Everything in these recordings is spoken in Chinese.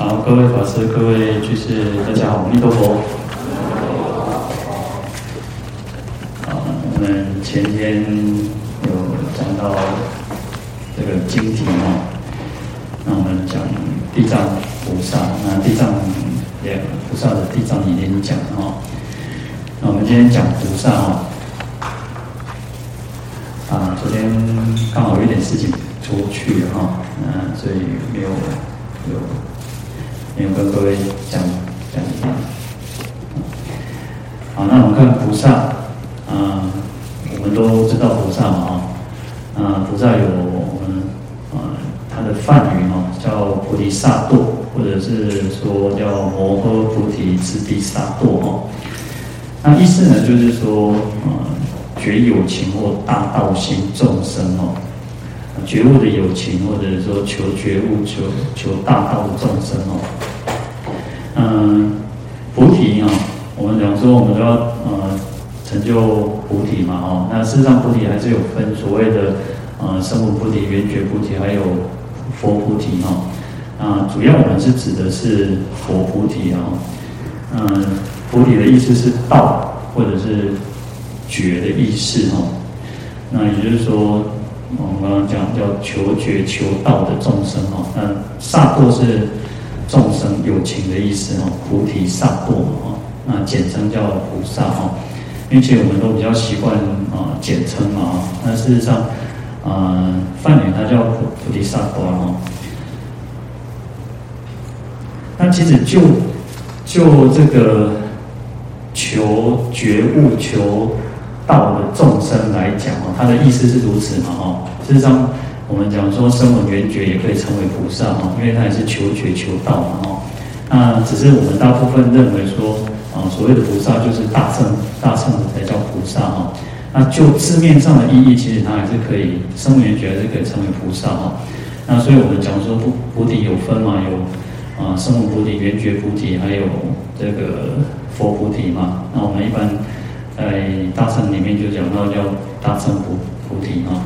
好，各位法师、各位居士，大家好，阿弥陀佛。啊，我们前天有讲到这个经题哦，那我们讲地藏菩萨，那地藏也菩萨的地藏已经讲哦，那我们今天讲菩萨哦，啊，昨天刚好有点事情出去哈，嗯，所以没有有。没有跟各位讲讲一下。好，那我们看菩萨，啊、我们都知道菩萨嘛，啊、呃，菩萨有我们啊，他的梵语哦，叫菩提萨埵，或者是说叫摩诃菩提次第萨埵哈。那意思呢，就是说，呃，觉有情或大道心众生哦，觉悟的有情，或者说求觉悟、求求大道的众生。嗯，菩提啊，我们讲说，我们都要呃成就菩提嘛，哦，那事实上菩提还是有分所谓的呃声闻菩提、缘觉菩提，还有佛菩提哈。啊，主要我们是指的是佛菩提啊。嗯，菩提的意思是道或者是觉的意思哈。那也就是说，我们刚刚讲叫求觉求道的众生哈。那萨埵是。众生有情的意思哦，菩提萨埵哦，那简称叫菩萨哦，因为其实我们都比较习惯啊简称嘛，那事实上，呃，梵语它叫菩菩提萨埵哦。那其实就就这个求觉悟、求道的众生来讲哦，它的意思是如此嘛哦，事实上。我们讲说声闻缘觉也可以称为菩萨哈，因为它也是求觉求道嘛哈。那只是我们大部分认为说啊，所谓的菩萨就是大乘大乘才叫菩萨哈。那就字面上的意义，其实它还是可以声闻缘觉还是可以称为菩萨哈。那所以我们讲说菩菩提有分嘛，有啊声闻菩提、缘觉菩提，还有这个佛菩提嘛。那我们一般在大乘里面就讲到叫大乘菩菩提哈。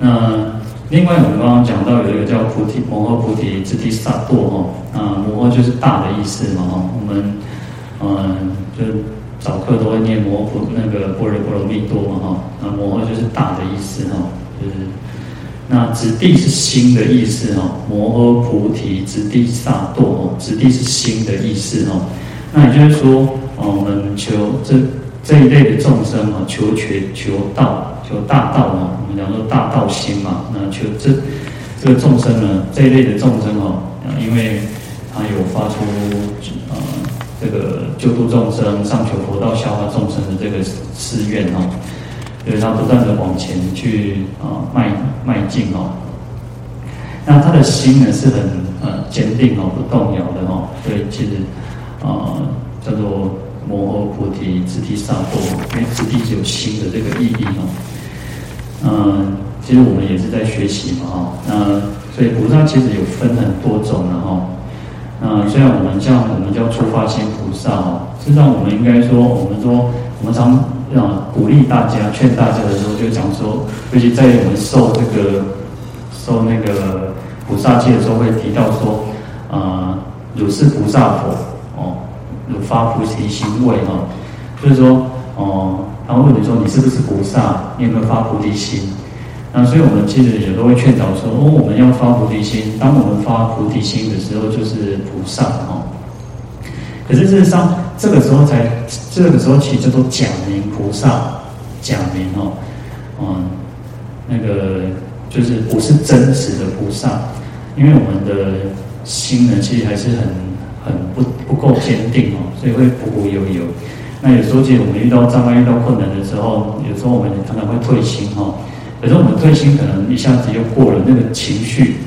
那另外，我们刚刚讲到有一个叫菩提摩诃菩提次第萨埵哦，啊，摩诃就是大的意思嘛哈。我们嗯，就早课都会念摩诃那个般若波罗蜜多嘛哈。那摩诃就是大的意思哈，就是那次第是心的意思哈。摩诃菩提次第萨埵哦，次第是心的意思哈。那也就是说，我们求这这一类的众生啊，求全求道。求大道嘛，我们讲说大道心嘛，那求这这个众生呢，这一类的众生哦，因为他有发出呃这个救度众生、上求佛道、消化众生的这个誓愿哦，所以他不断的往前去啊迈迈进哦。那他的心呢是很呃坚定哦，不动摇的哦，所以其实啊、呃、叫做摩诃菩提次第萨埵，因为次第是有心的这个意义哦。嗯，其实我们也是在学习嘛，哈，那所以菩萨其实有分很多种的哈。那虽然我们像我们叫初发心菩萨哈，实际上我们应该说，我们说我们常啊鼓励大家、劝大家的时候，就讲说，尤其在我们受这个受那个菩萨戒的时候，会提到说，啊，如是菩萨否？有，发菩提心未？哈，就是说，哦。然后问你说，你是不是菩萨？你有没有发菩提心？那所以我们其实也都会劝导说，哦，我们要发菩提心。当我们发菩提心的时候，就是菩萨哦。可是事实上，这个时候才，这个时候其实叫做假名菩萨，假名哦，嗯，那个就是不是真实的菩萨，因为我们的心呢，其实还是很很不不够坚定哦，所以会忽忽悠悠。那有时候，其实我们遇到障碍、遇到困难的时候，有时候我们常常会退心哦。有时候我们退心，可能一下子又过了那个情绪，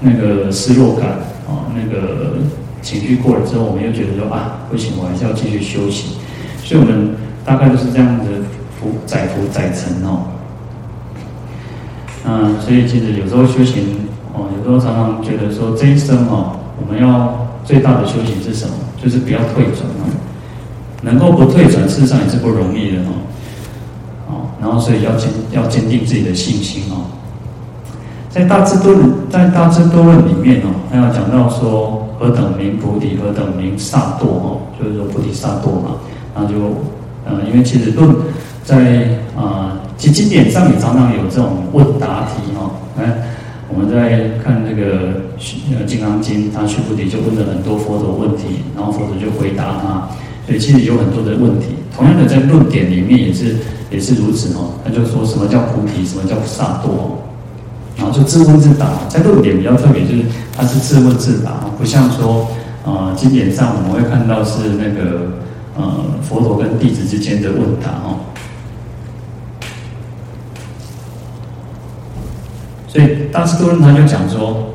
那个失落感啊，那个情绪过了之后，我们又觉得说啊，不行，我还是要继续修行。所以，我们大概都是这样子浮载浮载沉哦。嗯，所以其实有时候修行哦，有时候常常觉得说，这一生哦，我们要最大的修行是什么？就是不要退转哦。能够不退转，事实上也是不容易的哦。哦，然后所以要坚要坚定自己的信心哦。在大智度在大智多论里面哦，他要讲到说何等名菩提，何等名萨埵哦，就是说菩提萨埵嘛。然后就呃，因为其实论在啊，其实经典上也常常有这种问答题哦。来，我们在看那个《金刚经》，他须菩提就问了很多佛陀问题，然后佛陀就回答他。所以其实有很多的问题。同样的，在论点里面也是也是如此哦。他就说什么叫菩提，什么叫萨埵。然后就自问自答，在论点比较特别，就是它是自问自答，不像说，呃，经典上我们会看到是那个，呃，佛陀跟弟子之间的问答哦。所以大智度论他就讲说，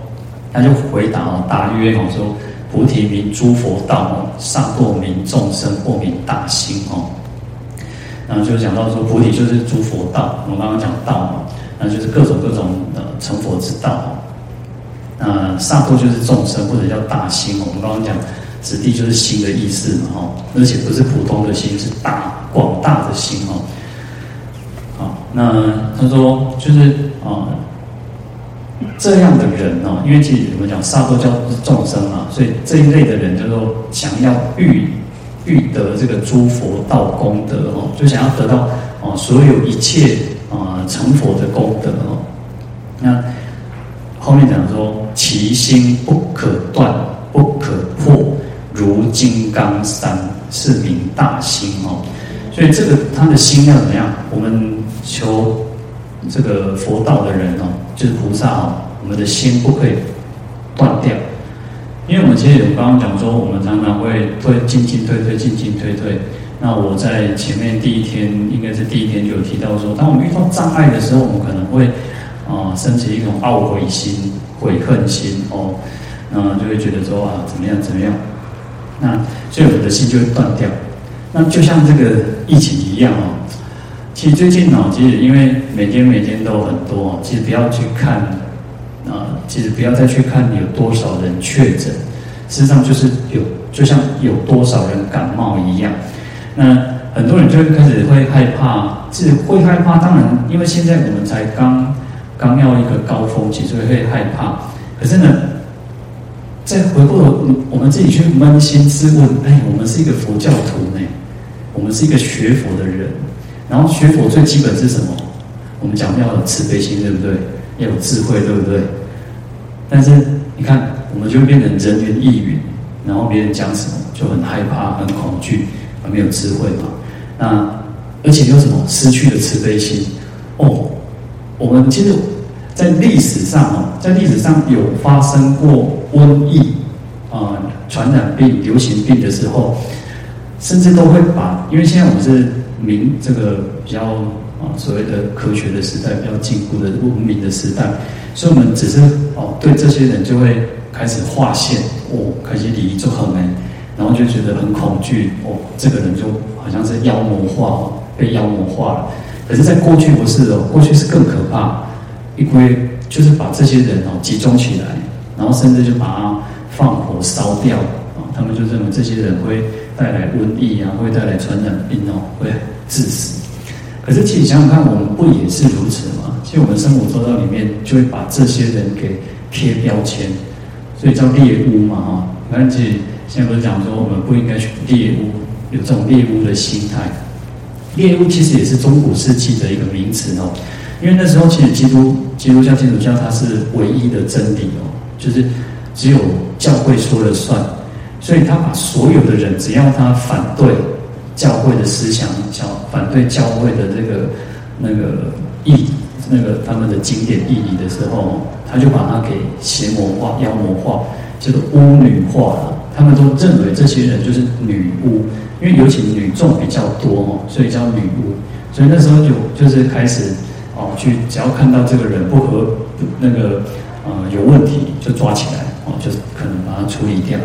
他就回答哦，答曰哦，说菩提名诸佛道哦，萨埵名众生或名大心哦。然后就讲到说，菩提就是诸佛道，我们刚刚讲道嘛。那就是各种各种的成佛之道，那萨埵就是众生或者叫大心。我们刚刚讲，此地就是心的意思嘛，哈，而且不是普通的心，是大广大的心哦。好，那他说就是啊，这样的人哦，因为其实我们讲萨埵叫众生嘛，所以这一类的人叫做想要欲欲得这个诸佛道功德哦，就想要得到哦所有一切。啊，成佛的功德哦，那后面讲说，其心不可断，不可破，如金刚山，是名大心哦。所以这个他的心要怎么样？我们求这个佛道的人哦，就是菩萨哦，我们的心不可以断掉，因为我们其实有刚刚讲说，我们常常会推进进退退，进进退退。那我在前面第一天，应该是第一天就有提到说，当我们遇到障碍的时候，我们可能会啊、升起一种懊悔心、悔恨心哦，那就会觉得说啊怎么样怎么样，那所以我们的心就会断掉。那就像这个疫情一样哦，其实最近哦，其实因为每天每天都很多，其实不要去看啊、其实不要再去看有多少人确诊，事实上就是有，就像有多少人感冒一样。那很多人就会开始会害怕，是会害怕。当然，因为现在我们才刚刚要一个高峰期，所以会害怕。可是呢，再回过头，我们自己去扪心自问：哎，我们是一个佛教徒呢，我们是一个学佛的人。然后学佛最基本是什么？我们讲要有慈悲心，对不对？要有智慧，对不对？但是你看，我们就变成人云亦云，然后别人讲什么就很害怕、很恐惧。没有智慧嘛？那而且又什么失去了慈悲心？哦，我们其实，在历史上哦，在历史上有发生过瘟疫啊、传染病、流行病的时候，甚至都会把，因为现在我们是明这个比较啊所谓的科学的时代，比较进步的文明的时代，所以我们只是哦对这些人就会开始划线哦，开始礼仪就很难。然后就觉得很恐惧哦，这个人就好像是妖魔化，被妖魔化了。可是，在过去不是哦，过去是更可怕，一归就是把这些人哦集中起来，然后甚至就把它放火烧掉啊。他们就认为这些人会带来瘟疫啊，会带来传染病哦，会致死。可是，其实想想看，我们不也是如此吗？其实我们生活周遭里面就会把这些人给贴标签，所以叫猎巫嘛哈。你看，其实。现在不是讲说我们不应该去猎巫，有这种猎巫的心态。猎巫其实也是中古世纪的一个名词哦，因为那时候其实基督基督教、基督教它是唯一的真理哦，就是只有教会说了算，所以他把所有的人只要他反对教会的思想、想反对教会的这个那个意、那个他们的经典意义的时候，他就把它给邪魔化、妖魔化，叫做巫女化了。他们都认为这些人就是女巫，因为尤其女众比较多哦，所以叫女巫。所以那时候就就是开始哦，去只要看到这个人不合那个呃有问题，就抓起来哦，就是可能把它处理掉。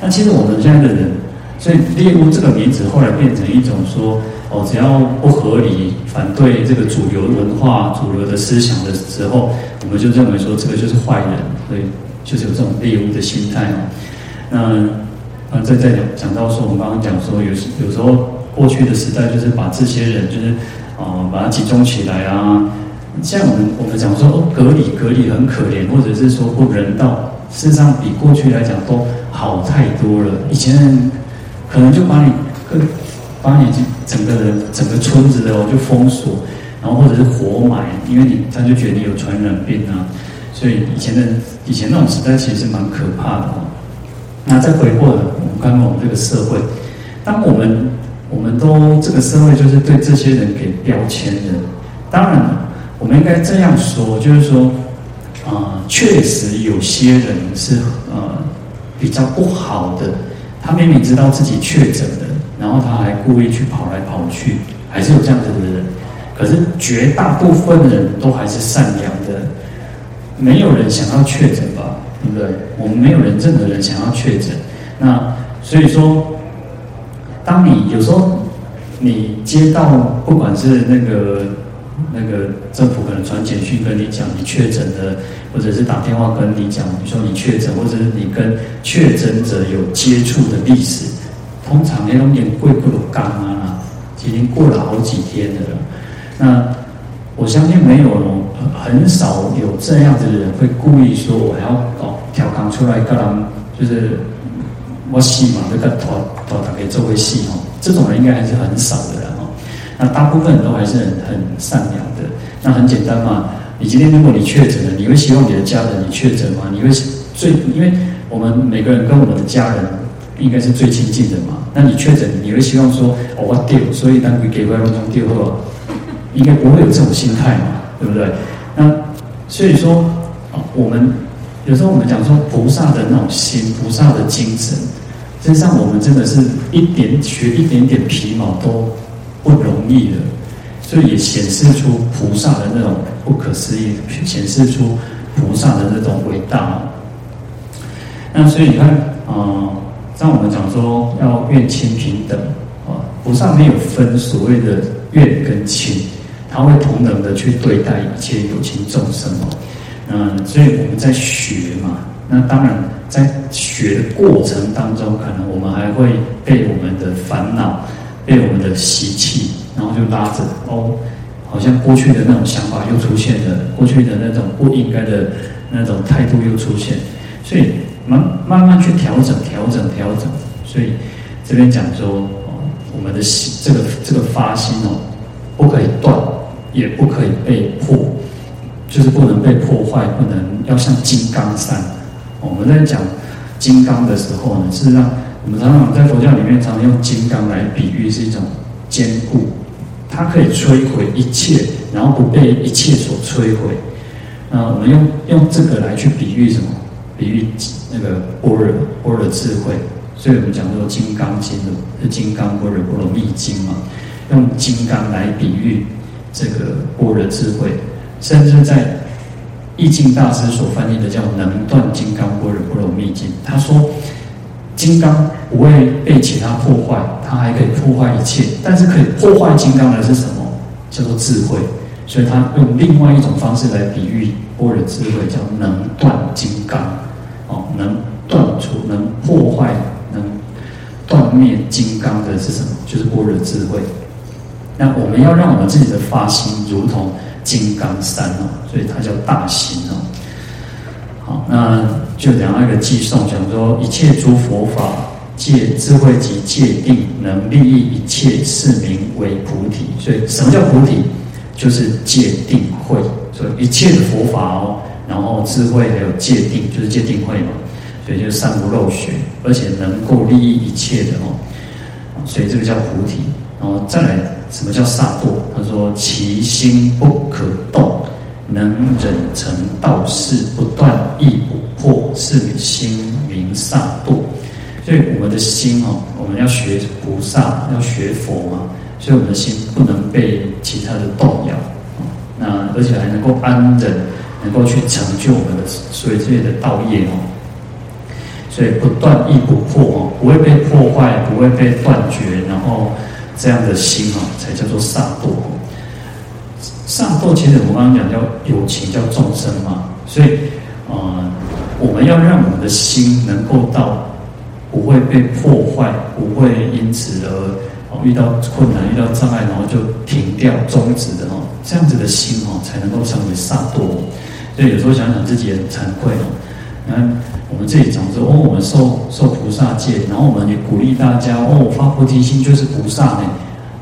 那其实我们现在的人，所以猎巫这个名字后来变成一种说哦，只要不合理、反对这个主流文化、主流的思想的时候，我们就认为说这个就是坏人，所以 就是有这种猎巫的心态哦。那啊，再再讲讲到说，我们刚刚讲说，有时有时候过去的时代就是把这些人就是啊，把它集中起来啊，像我们我们讲说哦，隔离隔离很可怜，或者是说不人道，事实上比过去来讲都好太多了。以前可能就把你把你整个人整个村子的哦就封锁，然后或者是活埋，因为你他就觉得你有传染病啊。所以以前的以前那种时代其实蛮可怕的哦。那再回过来，我们看看我们这个社会，当我们我们都这个社会就是对这些人给标签的，当然。我们应该这样说，就是说，呃，确实有些人是呃比较不好的，他明明知道自己确诊了，然后他还故意去跑来跑去，还是有这样子的人。可是绝大部分人都还是善良的，没有人想要确诊吧？对不对？我们没有人，任何人想要确诊。那所以说，当你有时候你接到不管是那个。那个政府可能传简讯跟你讲你确诊了，或者是打电话跟你讲，你说你确诊，或者是你跟确诊者有接触的历史，通常那种年贵不如刚啊，已经过了好几天的了。那我相信没有很少有这样子的人会故意说我还要搞调侃出来，跟人就是我戏嘛，这个头头打给这位戏哦，这种人应该还是很少的人。那大部分人都还是很很善良的。那很简单嘛，你今天如果你确诊了，你会希望你的家人你确诊吗？你会最，因为我们每个人跟我们的家人应该是最亲近的嘛。那你确诊，你会希望说，哦，我丢，所以当你给外公中丢后，应该不会有这种心态嘛，对不对？那所以说，我们有时候我们讲说菩萨的那种心，菩萨的精神，实际上我们真的是一点学一点点皮毛都。不容易的，所以也显示出菩萨的那种不可思议，显示出菩萨的那种伟大。那所以你看，啊、呃，像我们讲说要愿亲平等啊，菩萨没有分所谓的愿跟亲，他会同等的去对待一切有情众生哦。嗯，所以我们在学嘛，那当然在学的过程当中，可能我们还会被我们的烦恼。被我们的习气，然后就拉着哦，好像过去的那种想法又出现了，过去的那种不应该的那种态度又出现，所以慢慢慢去调整、调整、调整。所以这边讲说，哦，我们的心这个这个发心哦，不可以断，也不可以被破，就是不能被破坏，不能要像金刚山。我们在讲金刚的时候呢，是让。我们常常在佛教里面，常常用金刚来比喻是一种坚固，它可以摧毁一切，然后不被一切所摧毁。那我们用用这个来去比喻什么？比喻那个般若般若智慧。所以我们讲说《金刚经》的《金刚般若波罗蜜经》嘛，用金刚来比喻这个般若智慧，甚至在义净大师所翻译的叫《能断金刚般若波罗蜜经》，他说。金刚不会被其他破坏，它还可以破坏一切。但是可以破坏金刚的是什么？叫做智慧。所以他用另外一种方式来比喻般若智慧，叫能断金刚。哦，能断除、能破坏、能断灭金刚的是什么？就是般若智慧。那我们要让我们自己的发心如同金刚山哦，所以它叫大心哦。好，那就讲那个偈颂，讲说一切诸佛法界智慧及界定，能利益一切，是名为菩提。所以，什么叫菩提？就是界定慧。所以，一切的佛法哦，然后智慧还有界定，就是界定慧嘛。所以，就是三不漏学，而且能够利益一切的哦。所以，这个叫菩提。然后再来，什么叫萨埵？他说其心不可动。能忍成道事，不断亦不破，是心明萨埵。所以我们的心哦，我们要学菩萨，要学佛嘛。所以我们的心不能被其他的动摇，那而且还能够安忍，能够去成就我们的所以这些的道业哦。所以不断亦不破哦，不会被破坏，不会被断绝，然后这样的心哦，才叫做萨埵。萨埵其实我们刚刚讲叫有情叫众生嘛，所以，呃，我们要让我们的心能够到不会被破坏，不会因此而遇到困难、遇到障碍，然后就停掉、终止的哦，这样子的心哦，才能够成为萨埵。所以有时候想想自己也很惭愧哦。你看我们自己讲说哦，我们受受菩萨戒，然后我们也鼓励大家哦，发菩提心就是菩萨呢。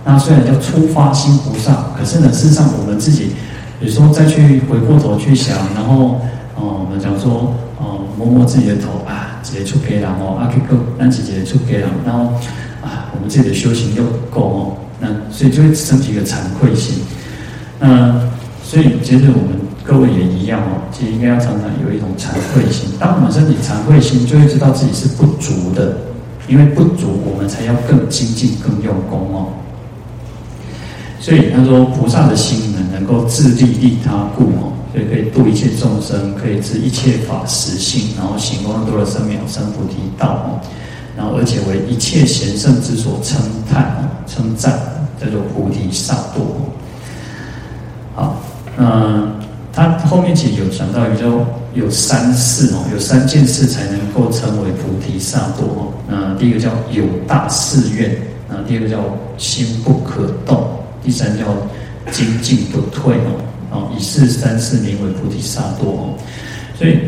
那虽然叫初发心菩萨，可是呢，事实上我们自己有时候再去回过头去想，然后哦，我们讲说哦，摸摸自己的头啊，直接出家人哦，啊，去个咱自己出家人，然后啊，我们自己的修行又不够哦，那所以就会升起一个惭愧心。那所以其实我们各位也一样哦，其实应该要常常有一种惭愧心。当我们身体惭愧心，就会知道自己是不足的，因为不足，我们才要更精进、更用功哦。所以他说，菩萨的心呢，能够自利利他故哦，所以可以度一切众生，可以知一切法实性，然后行功德罗三藐三菩提道哦，然后而且为一切贤圣之所称叹哦，称赞叫做菩提萨埵。好，那他后面其实有讲到，有叫有三事哦，有三件事才能够称为菩提萨埵哦。那第一个叫有大誓愿，那第二个叫心不可动。第三叫精进不退哦，哦，以是三世名为菩提萨埵哦。所以，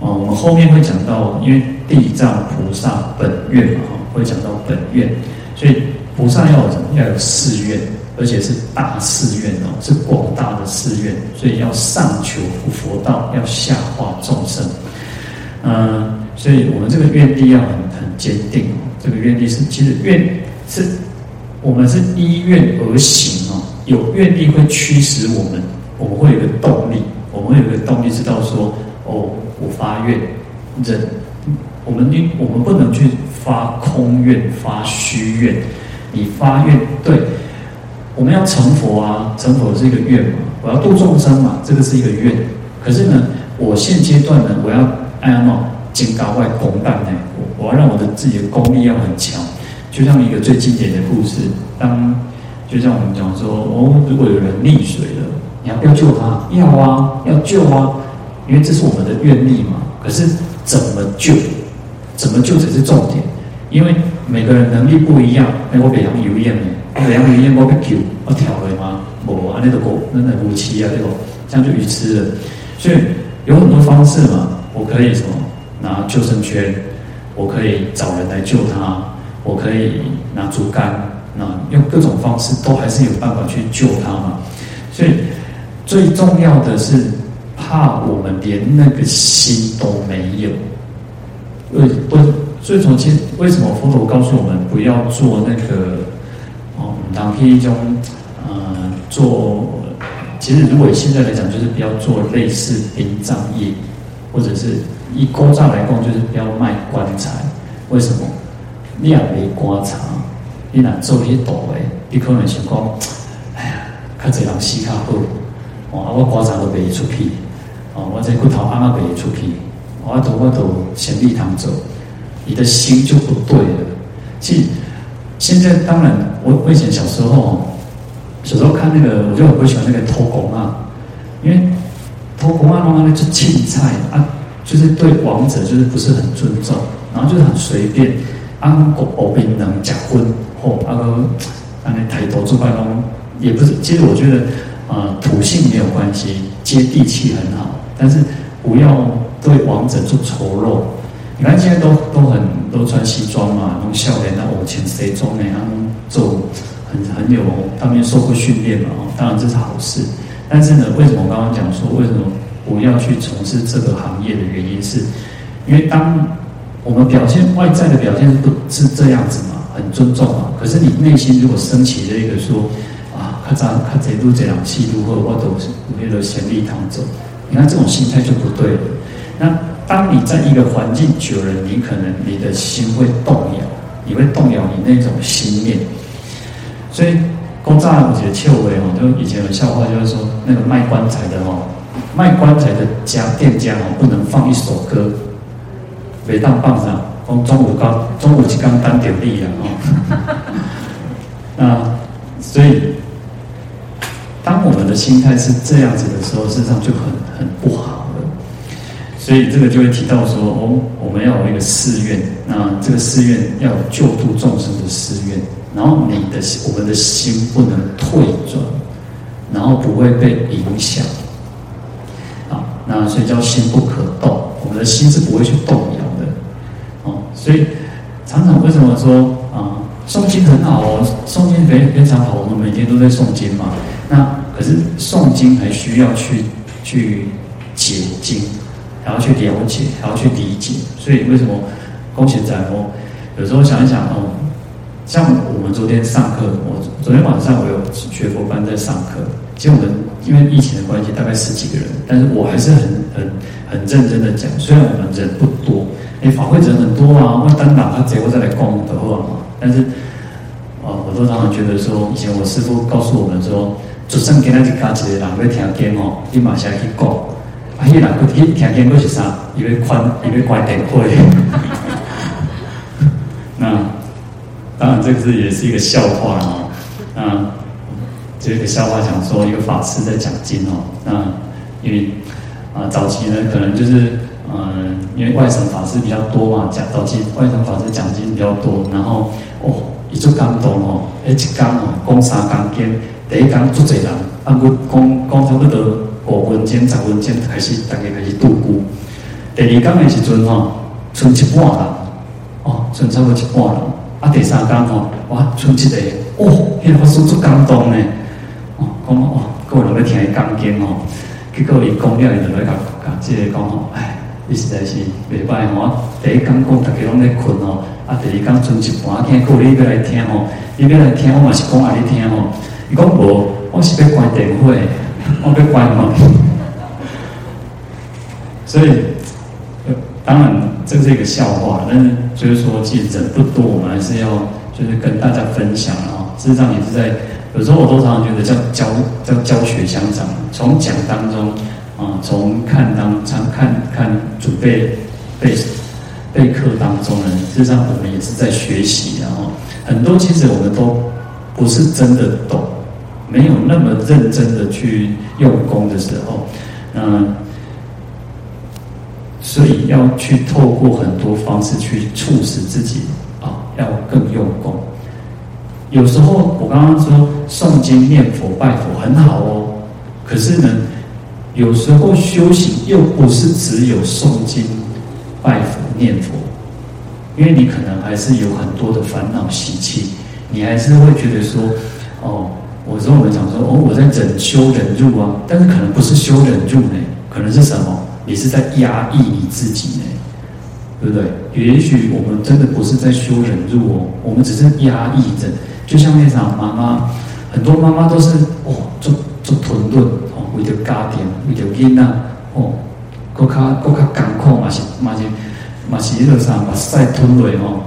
哦，我们后面会讲到，因为地藏菩萨本愿嘛，哈，会讲到本愿，所以菩萨要有？要有誓愿，而且是大誓愿哦，是广大的誓愿，所以要上求佛道，要下化众生。嗯，所以我们这个愿力要很很坚定哦。这个愿力是，其实愿是。我们是依愿而行哦，有愿力会驱使我们，我们会有个动力，我们会有个动力，知道说，哦，我发愿，人，我们你我们不能去发空愿、发虚愿，你发愿，对，我们要成佛啊，成佛是一个愿嘛，我要度众生嘛，这个是一个愿，可是呢，我现阶段呢，我要哎呀嘛，金刚外功干呢，我我要让我的自己的功力要很强。就像一个最经典的故事，当就像我们讲说，哦，如果有人溺水了，你要不要救他？要啊，要救啊，因为这是我们的愿力嘛。可是怎么救？怎么救才是重点？因为每个人能力不一样。哎，我北洋有验呢，北洋有验，我被救，我跳了吗？我啊，那个狗，那个武器啊，这个这样就愚痴了。所以有很多方式嘛，我可以什么拿救生圈，我可以找人来救他。我可以拿竹竿，那用各种方式都还是有办法去救他嘛。所以最重要的是，怕我们连那个心都没有。为为所以从前为什么佛陀告诉我们不要做那个哦，当一种呃做，其实如果现在来讲，就是不要做类似殡葬业，或者是以古早来供，就是不要卖棺材。为什么？你也没观察，你若做迄道诶，你可能想讲，哎呀，较侪人死较好，哦，我观察都袂出去，哦，我这骨头啱啱袂出去，我都我都先立堂走，你的心就不对了。其实现在当然，我我以前小时候，小时候看那个，我就很不喜欢那个土公啊，因为土公啊，弄那就青菜啊，就是对王者就是不是很尊重，然后就是很随便。安国国兵能结婚，或那个安尼抬头做拜拢，也不是。其实我觉得，呃，土性没有关系，接地气很好，但是不要对王者做丑陋。你看现在都都很都穿西装嘛，那种笑脸，那我前谁中呢？他们做很很有，他们受过训练嘛，当然这是好事。但是呢，为什么我刚刚讲说，为什么不要去从事这个行业的原因是，因为当。我们表现外在的表现是不是这样子嘛？很尊重嘛。可是你内心如果升起了一个说啊，咔嚓咔嚓都这样气度或我都为了贤利堂走，你看这种心态就不对了。那当你在一个环境久了，你可能你的心会动摇，你会动摇你那种心念。所以公众我觉得秋伟哦，就以前有笑话，就是说那个卖棺材的哦，卖棺材的家店家哦，不能放一首歌。每当棒啊，从中午刚中午就刚当点力了哦。那所以，当我们的心态是这样子的时候，事实上就很很不好了。所以这个就会提到说，哦，我们要有一个寺院，那这个寺院要有救度众生的寺院，然后你的我们的心不能退转，然后不会被影响，啊，那所以叫心不可动，我们的心是不会去动摇所以常常为什么说啊，诵经很好哦，诵经非非常好，我们每天都在诵经嘛，那可是诵经还需要去去解经，还要去了解，还要去理解，所以为什么恭喜展哦，有时候想一想哦。像我们昨天上课，我昨天晚上我有学佛班在上课。其实我们因为疫情的关系，大概十几个人，但是我还是很很很认真的讲。虽然我们人不多，哎，法会人很多啊，我单打他结果再来讲的话嘛。但是，哦，我都常常觉得说，以前我师父告诉我们说，就算今天是加几个人要听经哦，你马上去讲。啊，伊人去听经，佫是啥？因为宽，因为关电会。那。当然，这个是也是一个笑话哦。那这个笑话讲说，一个法师在讲经哦。那因为啊，早期呢，可能就是嗯，因为外省法师比较多嘛，讲早期外省法师讲经比较多。然后哦，一做感动哦，哎，一讲哦，讲三讲经，第一讲做侪人，啊，我讲讲差不多五分钟、十分钟开始，大家开始度孤。第二讲的时阵吼，剩一半人，哦，剩差不多一半人。啊，第三天吼，哇，剩一个，哦，迄个法师足感动呢，哦，讲哦，各人要听伊讲经哦，结果伊讲了，伊就来甲甲即个讲吼，哎，伊实在是袂歹吼，第一讲讲大家拢在困吼，啊，第二讲剩一半听，各位你要来听吼，你要来听，我嘛是讲阿你听吼，伊讲无，我是要关电话，我要关吼，所以。当然，这是一个笑话，但是就是说，其实人不多，我们还是要就是跟大家分享啊。事实上也是在有时候我都常常觉得叫教叫教学相长，从讲当中啊，从看当常看看准备备备课当中呢，实际上我们也是在学习然后。很多其实我们都不是真的懂，没有那么认真的去用功的时候，嗯。所以要去透过很多方式去促使自己啊，要更用功。有时候我刚刚说诵经念佛拜佛很好哦，可是呢，有时候修行又不是只有诵经拜佛念佛，因为你可能还是有很多的烦恼习气，你还是会觉得说，哦，我说我们讲说哦，我在忍修忍辱啊，但是可能不是修忍辱呢，可能是什么？你是在压抑你自己呢，对不对？也许我们真的不是在修忍辱哦，我们只是压抑着。就像那场妈妈，很多妈妈都是哦，做做吞顿，为了家庭，为了囡仔哦，更加更加艰苦嘛是嘛是嘛是那个啥，把屎吞落哦。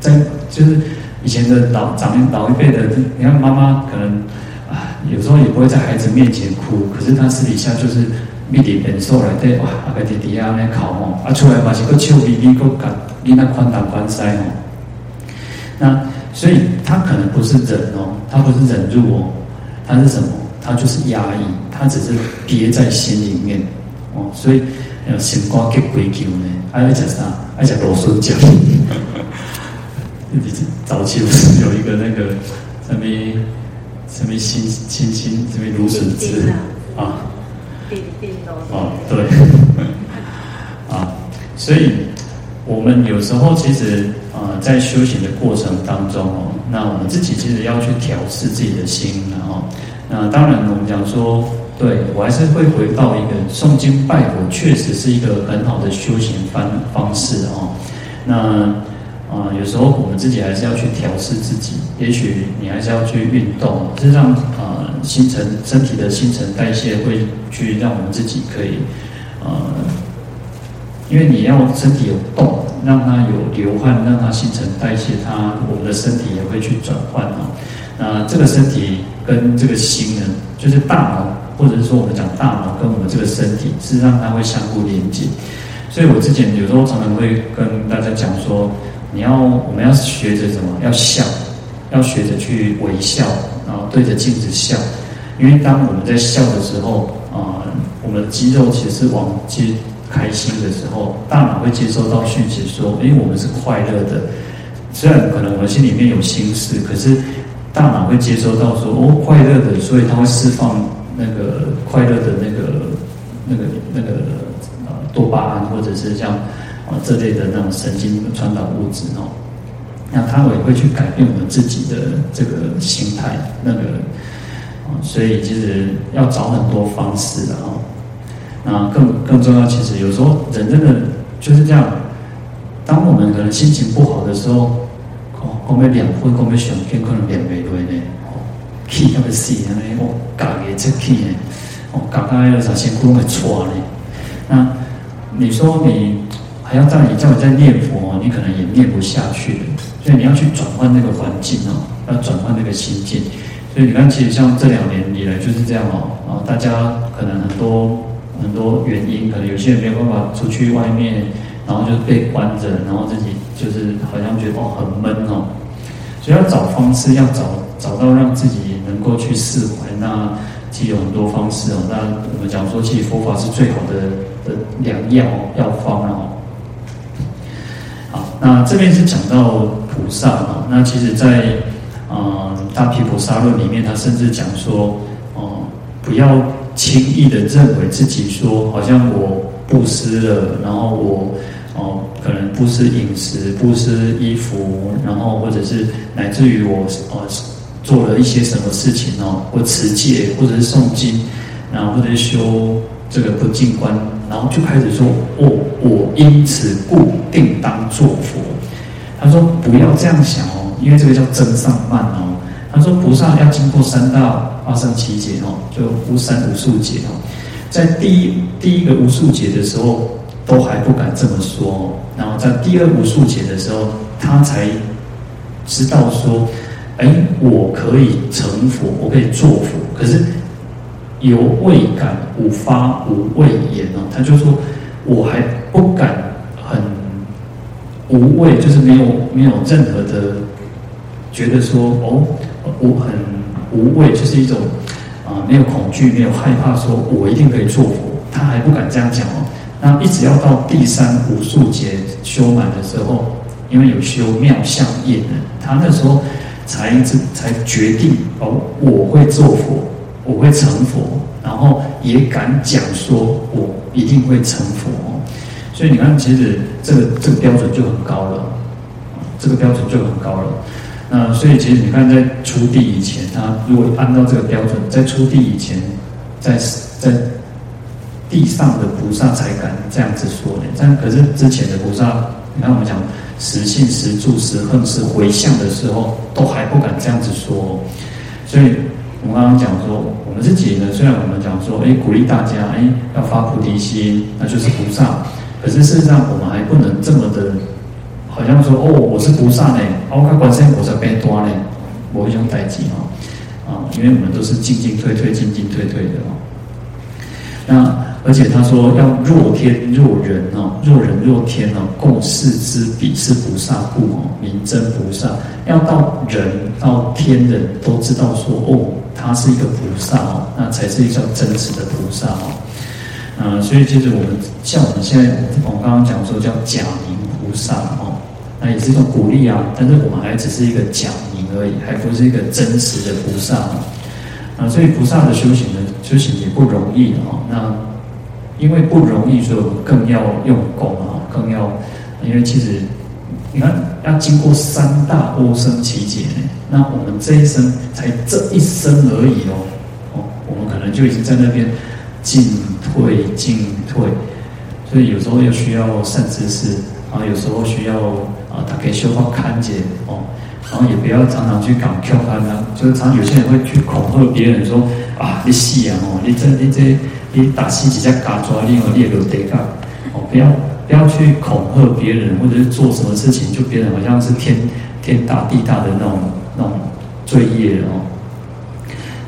在就是以前的老长老一辈的，你看妈妈可能啊，有时候也不会在孩子面前哭，可是她私底下就是。密底本数来对哇，阿个弟弟啊，那考哦，啊出来嘛是个臭逼逼，个干你那宽胆宽塞哦。那所以他可能不是忍哦，他不是忍住哦，他是什么？他就是压抑，他只是憋在心里面哦。所以要先刮给鬼叫呢，还要讲啥？还讲罗孙讲。早期不是有一个那个什么什么心清心什么芦笋汁啊？哦，对，啊，所以我们有时候其实啊，在修行的过程当中哦，那我们自己其实要去调适自己的心，然后，那当然我们讲说，对我还是会回到一个诵经拜佛，确实是一个很好的修行方方式哦，那。啊，有时候我们自己还是要去调试自己，也许你还是要去运动，这让啊新陈身体的新陈代谢会去让我们自己可以，呃，因为你要身体有动，让它有流汗，让它新陈代谢，它我们的身体也会去转换啊。那这个身体跟这个心呢，就是大脑，或者是说我们讲大脑跟我们这个身体，是让它会相互连接。所以我之前有时候常常会跟大家讲说。你要，我们要学着什么？要笑，要学着去微笑，然后对着镜子笑。因为当我们在笑的时候，啊、我们的肌肉其实是往接开心的时候，大脑会接收到讯息说，诶，我们是快乐的。虽然可能我们心里面有心事，可是大脑会接收到说，哦，快乐的，所以它会释放那个快乐的那个那个那个呃多巴胺，或者是像啊这类的那种神经传导物质哦，那它也会去改变我们自己的这个心态，那个，所以其实要找很多方式的哦。那更更重要，其实有时候人真的就是这样，当我们可能心情不好的时候。讲要两分，讲要上天，可能两倍多呢。哦，气要死安尼，哦，家己出气呢，哦，家家要啥辛苦会错呢？那你说你还要叫你叫你在念佛，你可能也念不下去。所以你要去转换那个环境哦，要转换那个心境。所以你看，其实像这两年以来就是这样哦，啊，大家可能很多很多原因，可能有些人没有办法出去外面，然后就被关着，然后自己。就是好像觉得哦很闷哦，所以要找方式，要找找到让自己能够去释怀。那其实有很多方式哦。那我们讲说，其实佛法是最好的的良药药方哦。好，那这边是讲到菩萨哦。那其实在，在、呃、嗯大毗婆沙论里面，他甚至讲说哦、不要轻易的认为自己说，好像我布施了，然后我。哦，可能布施饮食、布施衣服，然后或者是乃至于我哦做了一些什么事情哦，或持戒，或者是诵经，然后或者修这个不净观，然后就开始说哦，我因此故定当作佛。他说不要这样想哦，因为这个叫增上慢哦。他说菩萨要经过三大阿僧只劫哦，就无三无数劫哦，在第一第一个无数劫的时候。都还不敢这么说哦，然后在第二无数劫的时候，他才知道说，哎，我可以成佛，我可以做佛。可是犹未敢无发无畏言哦，他就说，我还不敢很无畏，就是没有没有任何的觉得说，哦，我很无畏，就是一种啊，没有恐惧，没有害怕，说我一定可以做佛。他还不敢这样讲哦。那一直要到第三无数劫修满的时候，因为有修妙相业呢，他那时候才才决定哦，我会做佛，我会成佛，然后也敢讲说我一定会成佛。所以你看，其实这个这个标准就很高了，这个标准就很高了。那所以其实你看，在出地以前，他如果按照这个标准，在出地以前，在在。地上的菩萨才敢这样子说的，但可是之前的菩萨，你看我们讲实信、实住、实行、实回向的时候，都还不敢这样子说。所以，我们刚刚讲说，我们自己呢，虽然我们讲说，哎，鼓励大家，哎，要发菩提心，那就是菩萨。可是事实上，我们还不能这么的，好像说，哦，我是菩萨呢，我看观世音菩萨变多呢，我一种代际哦，啊，因为我们都是进进退退、进进退退的哦，那。而且他说要若天若人哦，若人若天哦，共视之彼是菩萨故哦，名真菩萨。要到人到天人都知道说哦，他是一个菩萨哦，那才是一个真实的菩萨哦。嗯，所以其实我们像我们现在，我们刚刚讲说叫假名菩萨哦，那也是一种鼓励啊。但是我们还只是一个假名而已，还不是一个真实的菩萨啊。所以菩萨的修行呢，修行也不容易哦。那因为不容易，所以我更要用功啊，更要，因为其实你看，要经过三大阿僧只劫呢，那我们这一生才这一生而已哦，哦，我们可能就已经在那边进退进退，所以有时候又需要善知识啊，有时候需要啊，他可以修法看解哦，然后也不要常常去讲 Q 他呢，就是常有些人会去恐吓别人说啊，你死啊哦，你这你这。你打西几下嘎抓，另外列个得干哦，不要不要去恐吓别人，或者是做什么事情，就别人好像是天天大地大的那种那种罪业哦。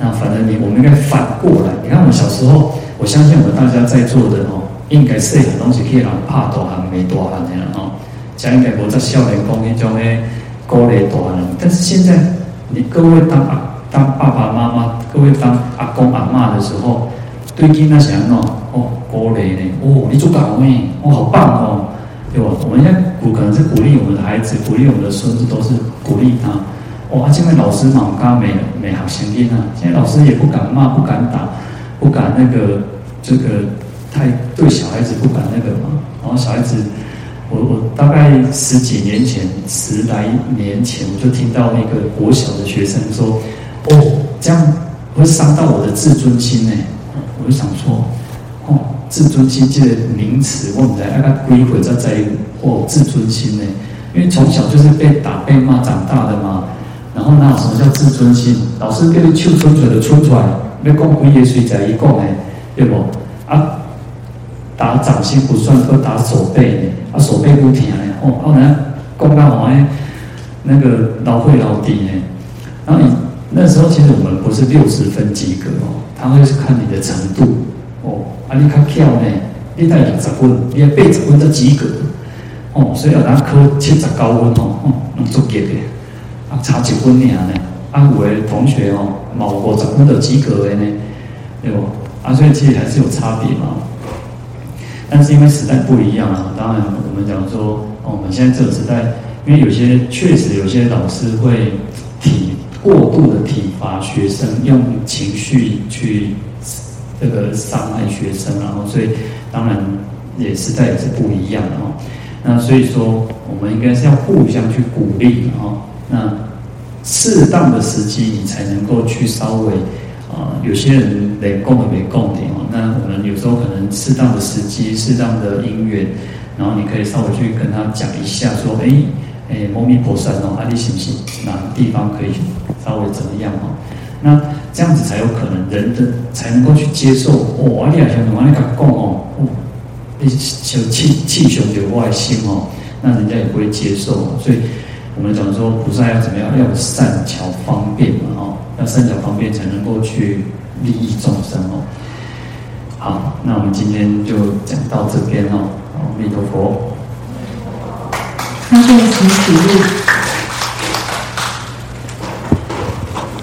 那反正你我们应该反过来，你看我们小时候，我相信我们大家在座的哦，应该是很东西可以让怕大汉没大汉的哦，这样应该我在少年宫那种诶鼓励大人。但是现在你各位当啊当爸爸妈妈，各位当阿公阿嬷的时候。最近那些人哦，哦，鼓励呢，哦，你做到咩？哦，好棒哦，对吧？我们现在鼓可能是鼓励我们的孩子，鼓励我们的孙子，都是鼓励他。哦，现在老师嘛，我刚刚没没好声音啊，现在老师也不敢骂，不敢打，不敢那个这个太对小孩子不敢那个嘛。然后小孩子，我我大概十几年前，十来年前，我就听到那个国小的学生说：“哦，这样会伤到我的自尊心呢。”我就想说：“哦，自尊心这个名词，我们在爱他归回在在哦，自尊心呢？因为从小就是被打被骂长大的嘛。然后那什么叫自尊心？老师给你抽出嘴的出出来，要讲几个水在一讲呢，对不？啊，打掌心不算，都打手背呢。啊，手背不疼呢。哦，后来讲到好像那个老会老底呢。然后你那时候其实我们不是六十分及格哦，他会是看你的程度哦。啊，你较巧呢，你带六十分，你要八十分才及格。哦，所以要拿科七十九分哦，哦，能足级的。啊，差几分呢？啊，有的同学哦，毛五十分的及格的呢，对不？啊，所以其实还是有差别嘛。但是因为时代不一样啊，当然我们讲说，我们现在这个时代，因为有些确实有些老师会体过度的体罚学生，用情绪去这个伤害学生，然后所以当然也时代也是不一样的哦。那所以说，我们应该是要互相去鼓励哦。那适当的时机，你才能够去稍微啊、有些人连共也没共点哦。那我们有时候可能适当的时机、适当的因缘，然后你可以稍微去跟他讲一下，说：哎哎，摩尼婆娑哦，阿里行不行？哪个地方可以稍微怎么样哦？那这样子才有可能人的才能够去接受哦。阿里亚兄，阿里讲哦，你求气气雄有外心哦，那人家也不会接受，所以。我们讲说菩萨要怎么样？要善巧方便嘛，哦，要善巧方便才能够去利益众生哦。好，那我们今天就讲到这边哦。阿弥陀佛。那就请起立。